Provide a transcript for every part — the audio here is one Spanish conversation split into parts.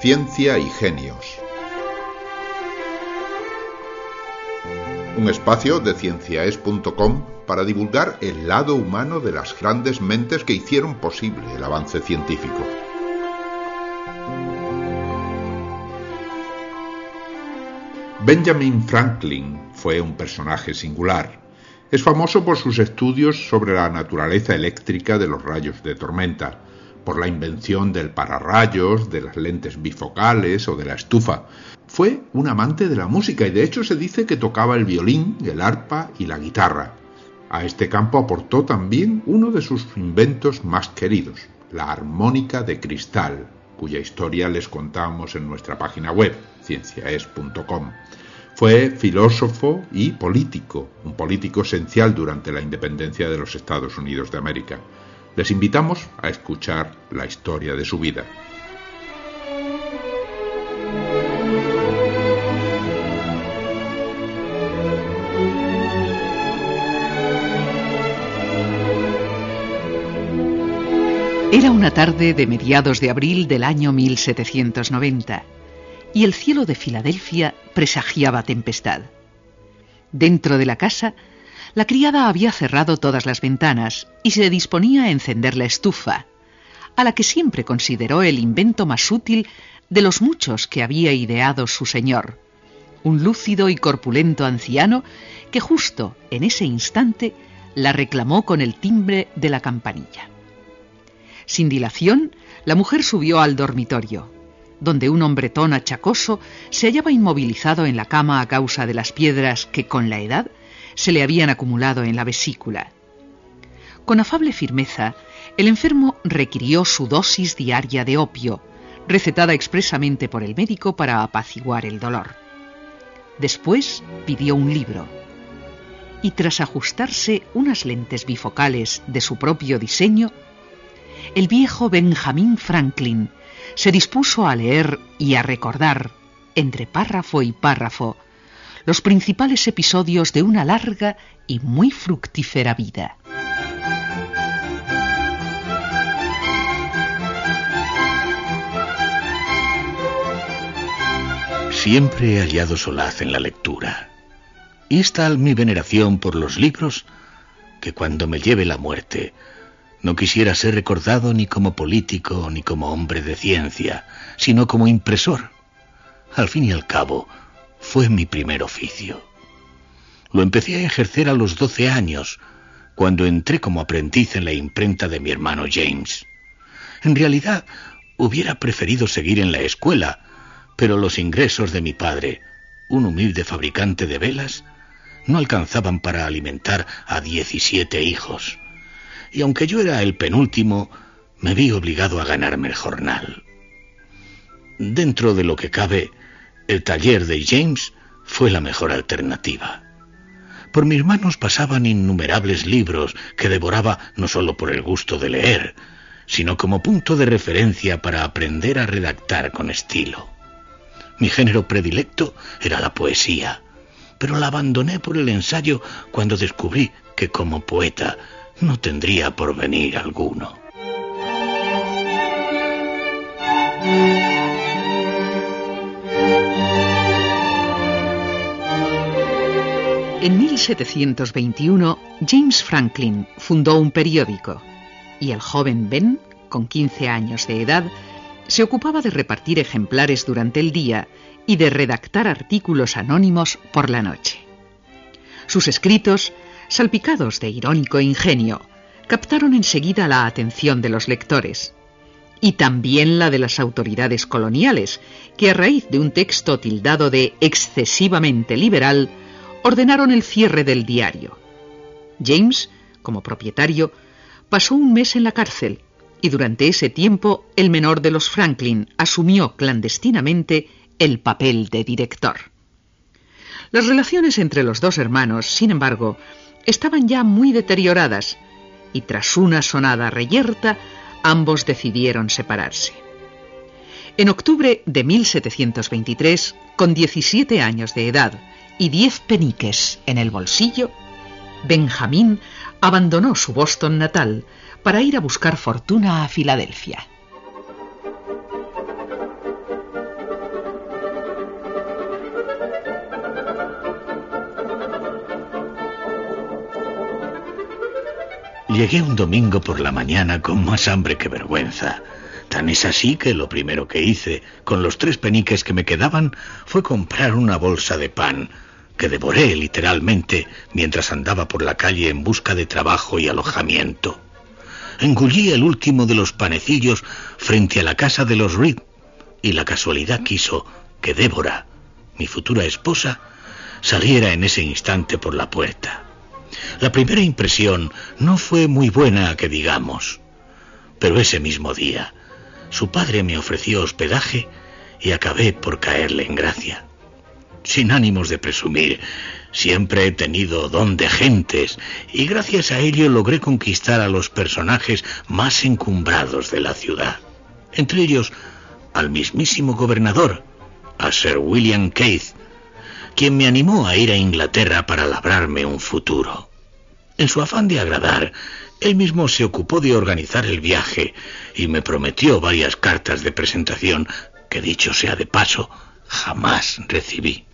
Ciencia y Genios. Un espacio de cienciaes.com para divulgar el lado humano de las grandes mentes que hicieron posible el avance científico. Benjamin Franklin fue un personaje singular. Es famoso por sus estudios sobre la naturaleza eléctrica de los rayos de tormenta, por la invención del pararrayos, de las lentes bifocales o de la estufa. Fue un amante de la música y de hecho se dice que tocaba el violín, el arpa y la guitarra. A este campo aportó también uno de sus inventos más queridos, la armónica de cristal, cuya historia les contamos en nuestra página web, cienciaes.com. Fue filósofo y político, un político esencial durante la independencia de los Estados Unidos de América. Les invitamos a escuchar la historia de su vida. Era una tarde de mediados de abril del año 1790 y el cielo de Filadelfia presagiaba tempestad. Dentro de la casa, la criada había cerrado todas las ventanas y se disponía a encender la estufa, a la que siempre consideró el invento más útil de los muchos que había ideado su señor, un lúcido y corpulento anciano que justo en ese instante la reclamó con el timbre de la campanilla. Sin dilación, la mujer subió al dormitorio, donde un hombretón achacoso se hallaba inmovilizado en la cama a causa de las piedras que con la edad se le habían acumulado en la vesícula. Con afable firmeza, el enfermo requirió su dosis diaria de opio, recetada expresamente por el médico para apaciguar el dolor. Después pidió un libro y tras ajustarse unas lentes bifocales de su propio diseño, el viejo Benjamin Franklin se dispuso a leer y a recordar, entre párrafo y párrafo, los principales episodios de una larga y muy fructífera vida. Siempre he hallado solaz en la lectura. Y es tal mi veneración por los libros que cuando me lleve la muerte no quisiera ser recordado ni como político ni como hombre de ciencia, sino como impresor. Al fin y al cabo, fue mi primer oficio. Lo empecé a ejercer a los doce años, cuando entré como aprendiz en la imprenta de mi hermano James. En realidad, hubiera preferido seguir en la escuela, pero los ingresos de mi padre, un humilde fabricante de velas, no alcanzaban para alimentar a diecisiete hijos y aunque yo era el penúltimo, me vi obligado a ganarme el jornal. Dentro de lo que cabe, el taller de James fue la mejor alternativa. Por mis manos pasaban innumerables libros que devoraba no solo por el gusto de leer, sino como punto de referencia para aprender a redactar con estilo. Mi género predilecto era la poesía, pero la abandoné por el ensayo cuando descubrí que como poeta no tendría porvenir alguno. En 1721, James Franklin fundó un periódico y el joven Ben, con 15 años de edad, se ocupaba de repartir ejemplares durante el día y de redactar artículos anónimos por la noche. Sus escritos salpicados de irónico ingenio, captaron enseguida la atención de los lectores, y también la de las autoridades coloniales, que a raíz de un texto tildado de excesivamente liberal, ordenaron el cierre del diario. James, como propietario, pasó un mes en la cárcel, y durante ese tiempo el menor de los Franklin asumió clandestinamente el papel de director. Las relaciones entre los dos hermanos, sin embargo, estaban ya muy deterioradas y tras una sonada reyerta ambos decidieron separarse. En octubre de 1723, con 17 años de edad y diez peniques en el bolsillo, Benjamín abandonó su Boston natal para ir a buscar fortuna a Filadelfia. Llegué un domingo por la mañana con más hambre que vergüenza. Tan es así que lo primero que hice, con los tres peniques que me quedaban, fue comprar una bolsa de pan, que devoré literalmente mientras andaba por la calle en busca de trabajo y alojamiento. Engullí el último de los panecillos frente a la casa de los Reed, y la casualidad quiso que Débora, mi futura esposa, saliera en ese instante por la puerta. La primera impresión no fue muy buena, que digamos. Pero ese mismo día, su padre me ofreció hospedaje y acabé por caerle en gracia. Sin ánimos de presumir, siempre he tenido don de gentes y gracias a ello logré conquistar a los personajes más encumbrados de la ciudad. Entre ellos, al mismísimo gobernador, a Sir William Keith, quien me animó a ir a Inglaterra para labrarme un futuro. En su afán de agradar, él mismo se ocupó de organizar el viaje y me prometió varias cartas de presentación que, dicho sea de paso, jamás recibí.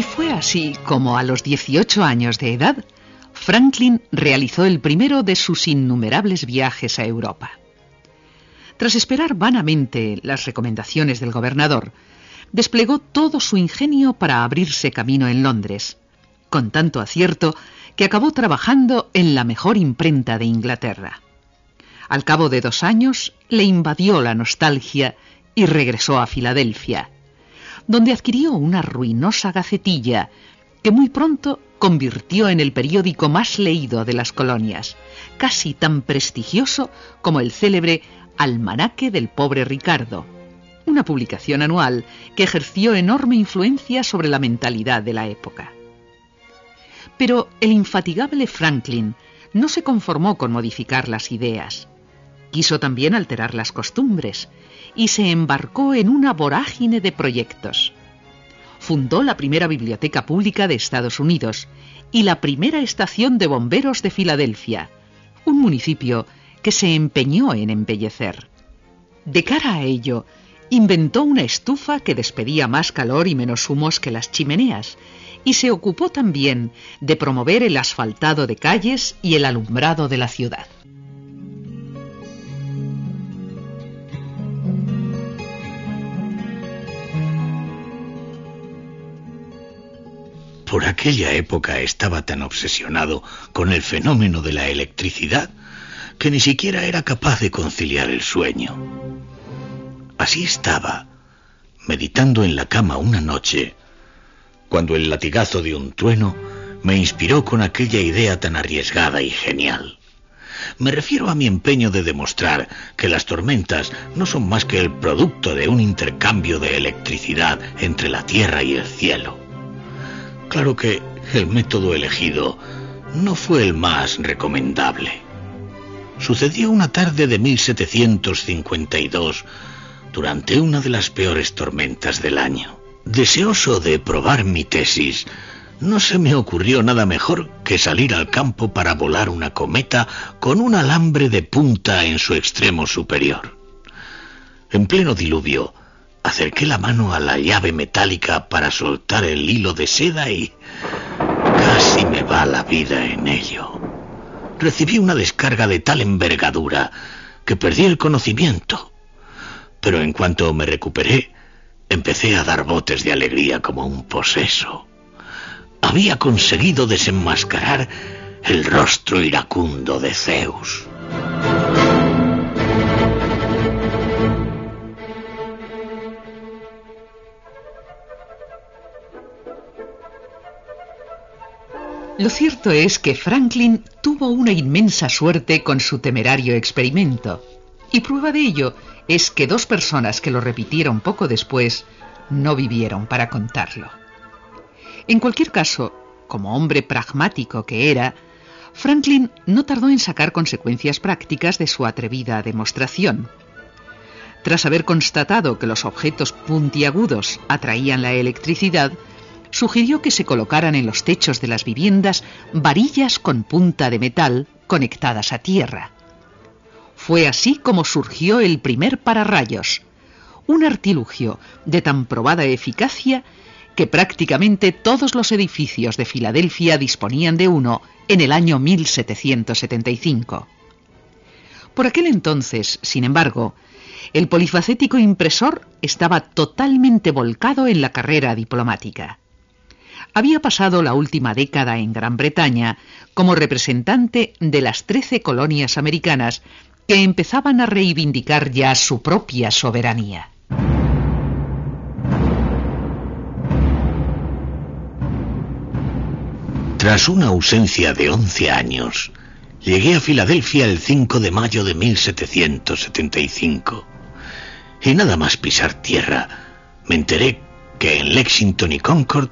Y fue así como a los 18 años de edad, Franklin realizó el primero de sus innumerables viajes a Europa. Tras esperar vanamente las recomendaciones del gobernador, desplegó todo su ingenio para abrirse camino en Londres, con tanto acierto que acabó trabajando en la mejor imprenta de Inglaterra. Al cabo de dos años le invadió la nostalgia y regresó a Filadelfia, donde adquirió una ruinosa gacetilla que muy pronto convirtió en el periódico más leído de las colonias, casi tan prestigioso como el célebre Almanaque del pobre Ricardo, una publicación anual que ejerció enorme influencia sobre la mentalidad de la época. Pero el infatigable Franklin no se conformó con modificar las ideas. Quiso también alterar las costumbres y se embarcó en una vorágine de proyectos. Fundó la primera biblioteca pública de Estados Unidos y la primera estación de bomberos de Filadelfia, un municipio que se empeñó en embellecer. De cara a ello, inventó una estufa que despedía más calor y menos humos que las chimeneas, y se ocupó también de promover el asfaltado de calles y el alumbrado de la ciudad. Por aquella época estaba tan obsesionado con el fenómeno de la electricidad que ni siquiera era capaz de conciliar el sueño. Así estaba, meditando en la cama una noche, cuando el latigazo de un trueno me inspiró con aquella idea tan arriesgada y genial. Me refiero a mi empeño de demostrar que las tormentas no son más que el producto de un intercambio de electricidad entre la tierra y el cielo. Claro que el método elegido no fue el más recomendable sucedió una tarde de 1752, durante una de las peores tormentas del año. Deseoso de probar mi tesis, no se me ocurrió nada mejor que salir al campo para volar una cometa con un alambre de punta en su extremo superior. En pleno diluvio, acerqué la mano a la llave metálica para soltar el hilo de seda y casi me va la vida en ello recibí una descarga de tal envergadura que perdí el conocimiento. Pero en cuanto me recuperé, empecé a dar botes de alegría como un poseso. Había conseguido desenmascarar el rostro iracundo de Zeus. Lo cierto es que Franklin tuvo una inmensa suerte con su temerario experimento, y prueba de ello es que dos personas que lo repitieron poco después no vivieron para contarlo. En cualquier caso, como hombre pragmático que era, Franklin no tardó en sacar consecuencias prácticas de su atrevida demostración. Tras haber constatado que los objetos puntiagudos atraían la electricidad, sugirió que se colocaran en los techos de las viviendas varillas con punta de metal conectadas a tierra. Fue así como surgió el primer pararrayos, un artilugio de tan probada eficacia que prácticamente todos los edificios de Filadelfia disponían de uno en el año 1775. Por aquel entonces, sin embargo, el polifacético impresor estaba totalmente volcado en la carrera diplomática. Había pasado la última década en Gran Bretaña como representante de las trece colonias americanas que empezaban a reivindicar ya su propia soberanía. Tras una ausencia de 11 años, llegué a Filadelfia el 5 de mayo de 1775. Y nada más pisar tierra, me enteré que en Lexington y Concord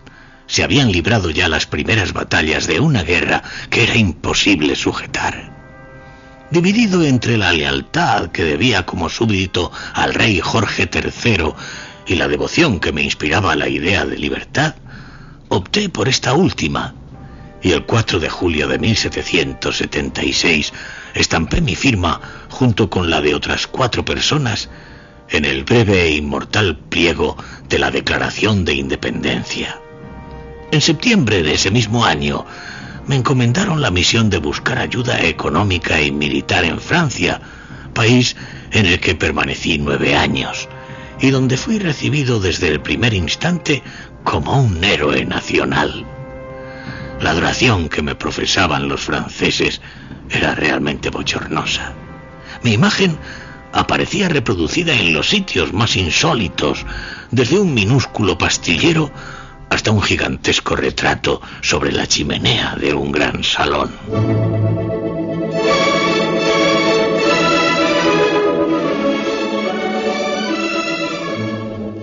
se habían librado ya las primeras batallas de una guerra que era imposible sujetar. Dividido entre la lealtad que debía como súbdito al rey Jorge III y la devoción que me inspiraba la idea de libertad, opté por esta última y el 4 de julio de 1776 estampé mi firma junto con la de otras cuatro personas en el breve e inmortal pliego de la Declaración de Independencia. En septiembre de ese mismo año me encomendaron la misión de buscar ayuda económica y militar en Francia, país en el que permanecí nueve años y donde fui recibido desde el primer instante como un héroe nacional. La adoración que me profesaban los franceses era realmente bochornosa. Mi imagen aparecía reproducida en los sitios más insólitos, desde un minúsculo pastillero hasta un gigantesco retrato sobre la chimenea de un gran salón.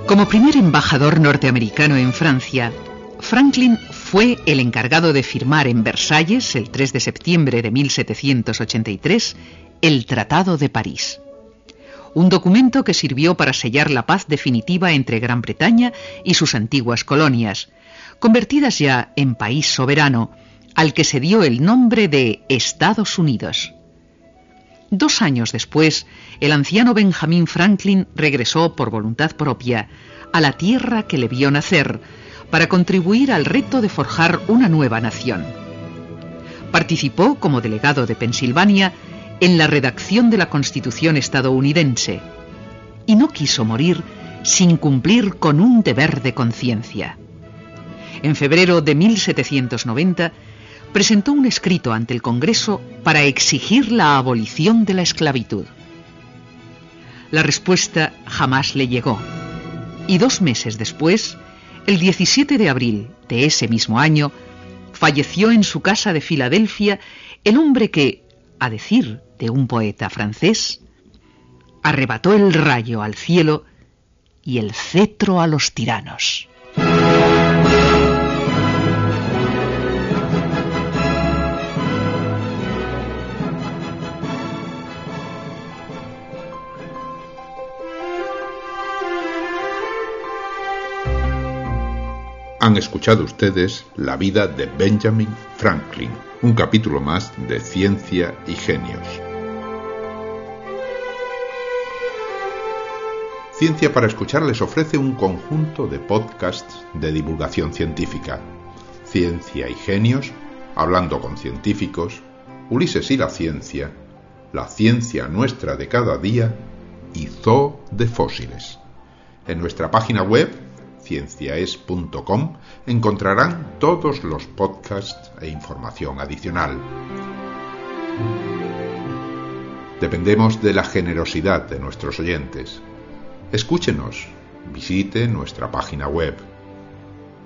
Como primer embajador norteamericano en Francia, Franklin fue el encargado de firmar en Versalles el 3 de septiembre de 1783 el Tratado de París. Un documento que sirvió para sellar la paz definitiva entre Gran Bretaña y sus antiguas colonias, convertidas ya en país soberano, al que se dio el nombre de Estados Unidos. Dos años después, el anciano Benjamin Franklin regresó por voluntad propia a la tierra que le vio nacer, para contribuir al reto de forjar una nueva nación. Participó como delegado de Pensilvania en la redacción de la Constitución estadounidense y no quiso morir sin cumplir con un deber de conciencia. En febrero de 1790 presentó un escrito ante el Congreso para exigir la abolición de la esclavitud. La respuesta jamás le llegó y dos meses después el 17 de abril de ese mismo año, falleció en su casa de Filadelfia el hombre que, a decir de un poeta francés, arrebató el rayo al cielo y el cetro a los tiranos. Han escuchado ustedes la vida de Benjamin Franklin, un capítulo más de Ciencia y Genios. Ciencia para Escuchar les ofrece un conjunto de podcasts de divulgación científica. Ciencia y Genios, hablando con científicos, Ulises y la ciencia, la ciencia nuestra de cada día y Zoo de fósiles. En nuestra página web cienciaes.com encontrarán todos los podcasts e información adicional. Dependemos de la generosidad de nuestros oyentes. Escúchenos, visite nuestra página web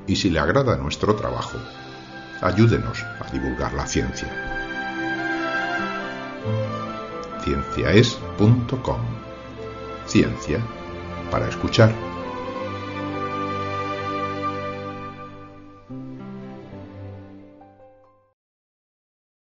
y si le agrada nuestro trabajo, ayúdenos a divulgar la ciencia. cienciaes.com Ciencia para escuchar.